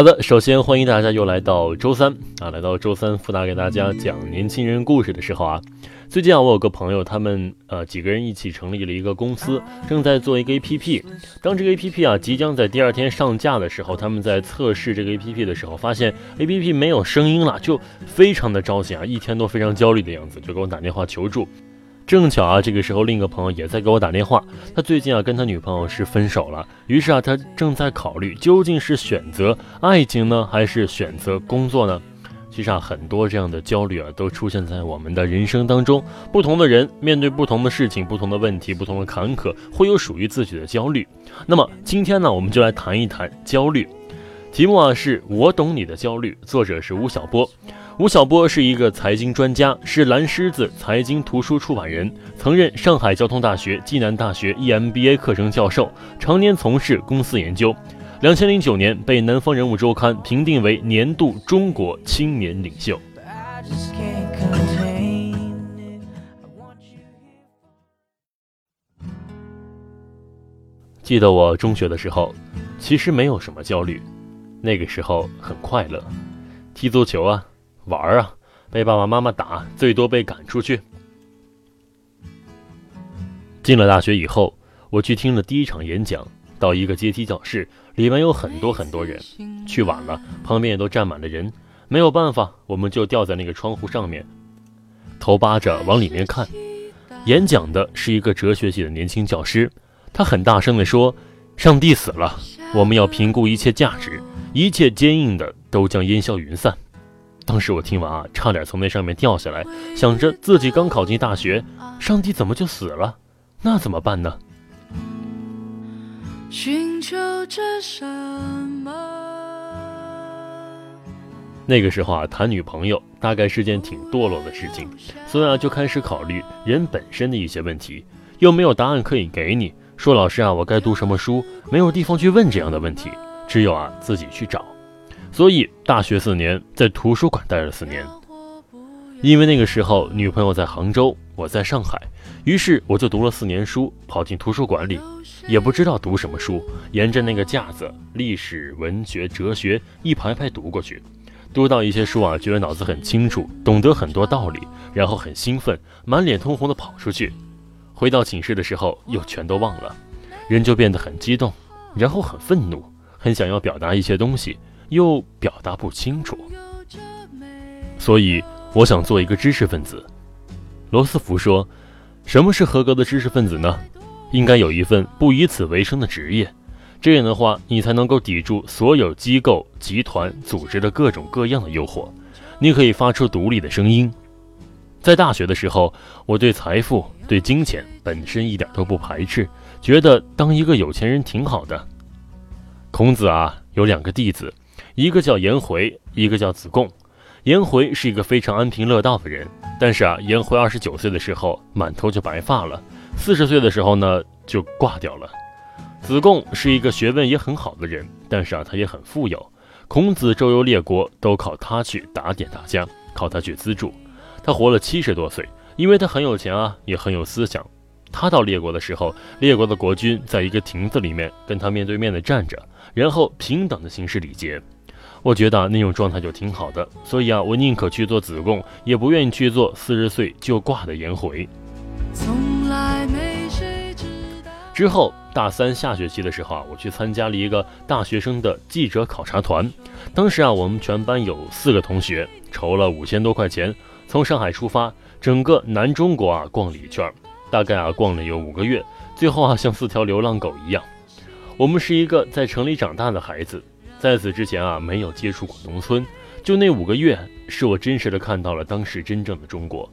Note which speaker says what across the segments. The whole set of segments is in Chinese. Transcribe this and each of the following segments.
Speaker 1: 好的，首先欢迎大家又来到周三啊，来到周三，福达给大家讲年轻人故事的时候啊。最近啊，我有个朋友，他们呃几个人一起成立了一个公司，正在做一个 APP。当这个 APP 啊即将在第二天上架的时候，他们在测试这个 APP 的时候，发现 APP 没有声音了，就非常的着急啊，一天都非常焦虑的样子，就给我打电话求助。正巧啊，这个时候另一个朋友也在给我打电话。他最近啊跟他女朋友是分手了，于是啊他正在考虑究竟是选择爱情呢，还是选择工作呢？其实啊很多这样的焦虑啊都出现在我们的人生当中。不同的人面对不同的事情、不同的问题、不同的坎坷，会有属于自己的焦虑。那么今天呢，我们就来谈一谈焦虑。题目啊是我懂你的焦虑，作者是吴晓波。吴晓波是一个财经专家，是蓝狮子财经图书出版人，曾任上海交通大学、暨南大学 EMBA 课程教授，常年从事公司研究。两千零九年被《南方人物周刊》评定为年度中国青年领袖。记得我中学的时候，其实没有什么焦虑，那个时候很快乐，踢足球啊。玩啊，被爸爸妈妈打，最多被赶出去。进了大学以后，我去听了第一场演讲，到一个阶梯教室，里面有很多很多人。去晚了，旁边也都站满了人。没有办法，我们就吊在那个窗户上面，头扒着往里面看。演讲的是一个哲学系的年轻教师，他很大声地说：“上帝死了，我们要评估一切价值，一切坚硬的都将烟消云散。”当时我听完啊，差点从那上面掉下来，想着自己刚考进大学，上帝怎么就死了？那怎么办呢？寻求着什么？那个时候啊，谈女朋友大概是件挺堕落的事情，所以啊，就开始考虑人本身的一些问题，又没有答案可以给你。说老师啊，我该读什么书？没有地方去问这样的问题，只有啊自己去找。所以大学四年在图书馆待了四年，因为那个时候女朋友在杭州，我在上海，于是我就读了四年书，跑进图书馆里，也不知道读什么书，沿着那个架子，历史、文学、哲学一排排读过去，读到一些书啊，觉得脑子很清楚，懂得很多道理，然后很兴奋，满脸通红的跑出去，回到寝室的时候又全都忘了，人就变得很激动，然后很愤怒，很想要表达一些东西。又表达不清楚，所以我想做一个知识分子。罗斯福说：“什么是合格的知识分子呢？应该有一份不以此为生的职业，这样的话，你才能够抵住所有机构、集团、组织的各种各样的诱惑。你可以发出独立的声音。”在大学的时候，我对财富、对金钱本身一点都不排斥，觉得当一个有钱人挺好的。孔子啊，有两个弟子。一个叫颜回，一个叫子贡。颜回是一个非常安贫乐道的人，但是啊，颜回二十九岁的时候满头就白发了，四十岁的时候呢就挂掉了。子贡是一个学问也很好的人，但是啊，他也很富有。孔子周游列国都靠他去打点大家，靠他去资助。他活了七十多岁，因为他很有钱啊，也很有思想。他到列国的时候，列国的国君在一个亭子里面跟他面对面的站着，然后平等的行使礼节。我觉得那种状态就挺好的，所以啊，我宁可去做子贡，也不愿意去做四十岁就挂的颜回。之后大三下学期的时候啊，我去参加了一个大学生的记者考察团。当时啊，我们全班有四个同学，筹了五千多块钱，从上海出发，整个南中国啊逛了一圈，大概啊逛了有五个月，最后啊像四条流浪狗一样。我们是一个在城里长大的孩子。在此之前啊，没有接触过农村，就那五个月，是我真实的看到了当时真正的中国。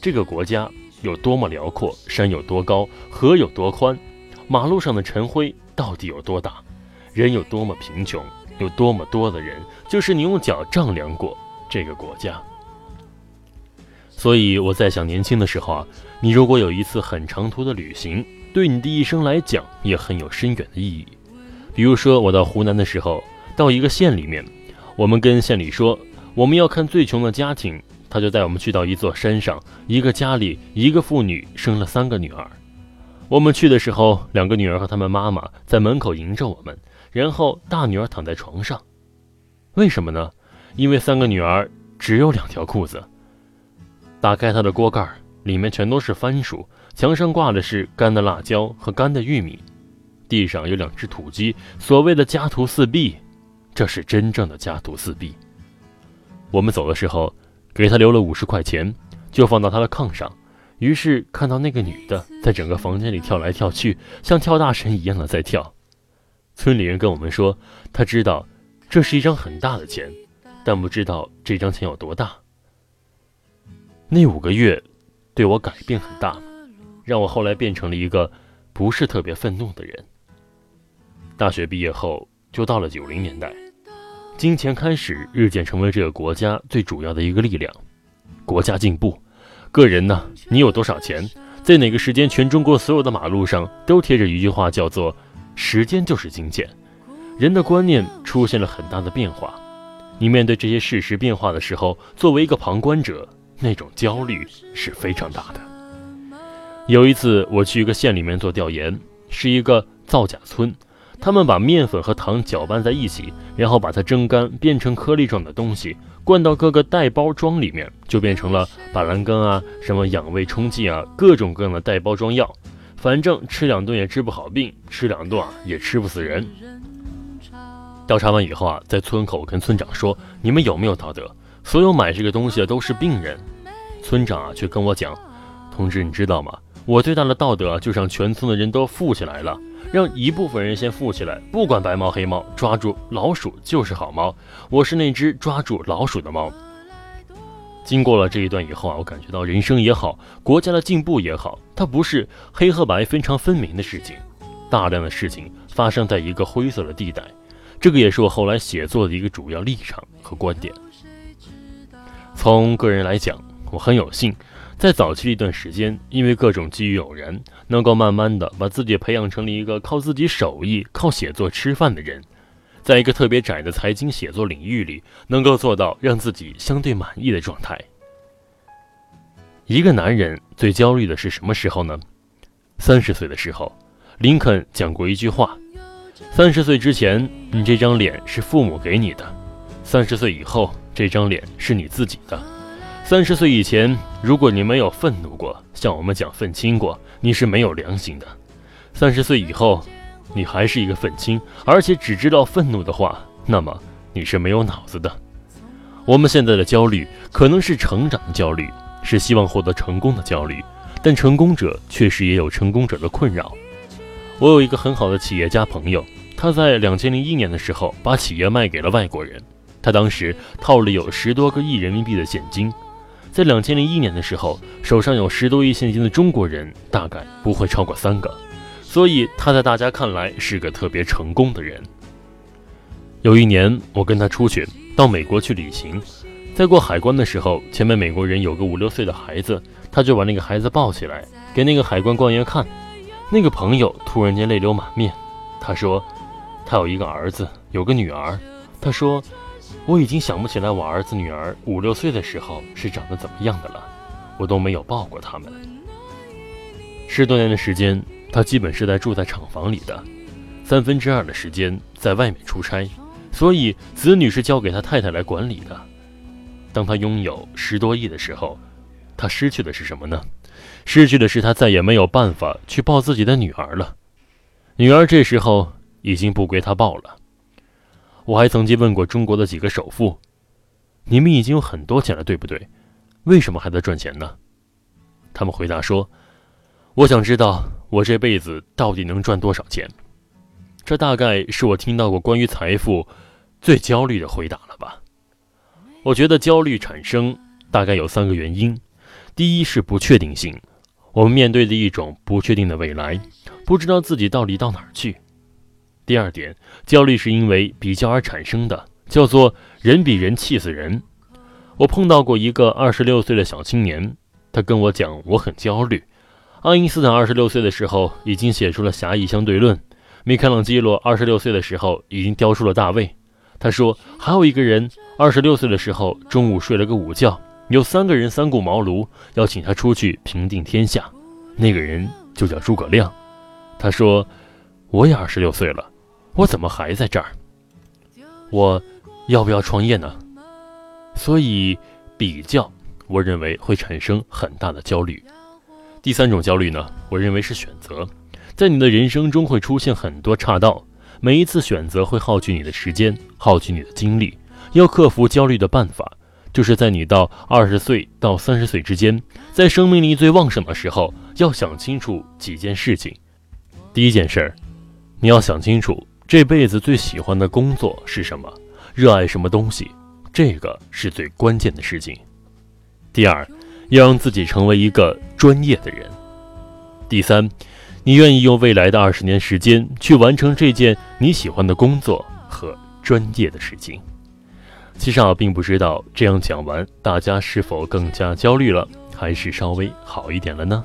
Speaker 1: 这个国家有多么辽阔，山有多高，河有多宽，马路上的尘灰到底有多大，人有多么贫穷，有多么多的人，就是你用脚丈量过这个国家。所以我在想，年轻的时候啊，你如果有一次很长途的旅行，对你的一生来讲也很有深远的意义。比如说，我到湖南的时候，到一个县里面，我们跟县里说我们要看最穷的家庭，他就带我们去到一座山上，一个家里一个妇女生了三个女儿。我们去的时候，两个女儿和他们妈妈在门口迎着我们，然后大女儿躺在床上。为什么呢？因为三个女儿只有两条裤子。打开她的锅盖，里面全都是番薯，墙上挂的是干的辣椒和干的玉米，地上有两只土鸡，所谓的家徒四壁，这是真正的家徒四壁。我们走的时候，给他留了五十块钱，就放到他的炕上。于是看到那个女的在整个房间里跳来跳去，像跳大神一样的在跳。村里人跟我们说，他知道这是一张很大的钱，但不知道这张钱有多大。那五个月，对我改变很大，让我后来变成了一个不是特别愤怒的人。大学毕业后，就到了九零年代，金钱开始日渐成为这个国家最主要的一个力量。国家进步，个人呢，你有多少钱，在哪个时间，全中国所有的马路上都贴着一句话，叫做“时间就是金钱”。人的观念出现了很大的变化。你面对这些事实变化的时候，作为一个旁观者。那种焦虑是非常大的。有一次，我去一个县里面做调研，是一个造假村，他们把面粉和糖搅拌在一起，然后把它蒸干，变成颗粒状的东西，灌到各个袋包装里面，就变成了板蓝根啊，什么养胃冲剂啊，各种各样的袋包装药。反正吃两顿也治不好病，吃两顿啊也吃不死人。调查完以后啊，在村口跟村长说：“你们有没有道德？所有买这个东西的都是病人。”村长啊，却跟我讲：“同志，你知道吗？我最大的道德就是让全村的人都富起来了，让一部分人先富起来，不管白猫黑猫，抓住老鼠就是好猫。我是那只抓住老鼠的猫。”经过了这一段以后啊，我感觉到人生也好，国家的进步也好，它不是黑和白非常分明的事情，大量的事情发生在一个灰色的地带。这个也是我后来写作的一个主要立场和观点。从个人来讲。我很有幸，在早期一段时间，因为各种机遇偶然，能够慢慢的把自己培养成了一个靠自己手艺、靠写作吃饭的人，在一个特别窄的财经写作领域里，能够做到让自己相对满意的状态。一个男人最焦虑的是什么时候呢？三十岁的时候，林肯讲过一句话：三十岁之前，你这张脸是父母给你的；三十岁以后，这张脸是你自己的。三十岁以前，如果你没有愤怒过，像我们讲愤青过，你是没有良心的。三十岁以后，你还是一个愤青，而且只知道愤怒的话，那么你是没有脑子的。我们现在的焦虑可能是成长的焦虑，是希望获得成功的焦虑，但成功者确实也有成功者的困扰。我有一个很好的企业家朋友，他在两千零一年的时候把企业卖给了外国人，他当时套了有十多个亿人民币的现金。在两千零一年的时候，手上有十多亿现金的中国人大概不会超过三个，所以他在大家看来是个特别成功的人。有一年，我跟他出去到美国去旅行，在过海关的时候，前面美国人有个五六岁的孩子，他就把那个孩子抱起来给那个海关官员看。那个朋友突然间泪流满面，他说他有一个儿子，有个女儿，他说。我已经想不起来我儿子女儿五六岁的时候是长得怎么样的了，我都没有抱过他们。十多年的时间，他基本是在住在厂房里的，三分之二的时间在外面出差，所以子女是交给他太太来管理的。当他拥有十多亿的时候，他失去的是什么呢？失去的是他再也没有办法去抱自己的女儿了。女儿这时候已经不归他抱了。我还曾经问过中国的几个首富：“你们已经有很多钱了，对不对？为什么还在赚钱呢？”他们回答说：“我想知道我这辈子到底能赚多少钱。”这大概是我听到过关于财富最焦虑的回答了吧？我觉得焦虑产生大概有三个原因：第一是不确定性，我们面对的一种不确定的未来，不知道自己到底到哪儿去。第二点，焦虑是因为比较而产生的，叫做“人比人气死人”。我碰到过一个二十六岁的小青年，他跟我讲，我很焦虑。爱因斯坦二十六岁的时候已经写出了狭义相对论，米开朗基罗二十六岁的时候已经雕出了大卫。他说，还有一个人二十六岁的时候中午睡了个午觉，有三个人三顾茅庐要请他出去平定天下，那个人就叫诸葛亮。他说，我也二十六岁了，我怎么还在这儿？我要不要创业呢？所以比较，我认为会产生很大的焦虑。第三种焦虑呢，我认为是选择，在你的人生中会出现很多岔道，每一次选择会耗去你的时间，耗去你的精力。要克服焦虑的办法，就是在你到二十岁到三十岁之间，在生命力最旺盛的时候，要想清楚几件事情。第一件事儿，你要想清楚这辈子最喜欢的工作是什么，热爱什么东西。这个是最关键的事情。第二，要让自己成为一个专业的人。第三，你愿意用未来的二十年时间去完成这件你喜欢的工作和专业的事情。其实啊，并不知道这样讲完，大家是否更加焦虑了，还是稍微好一点了呢？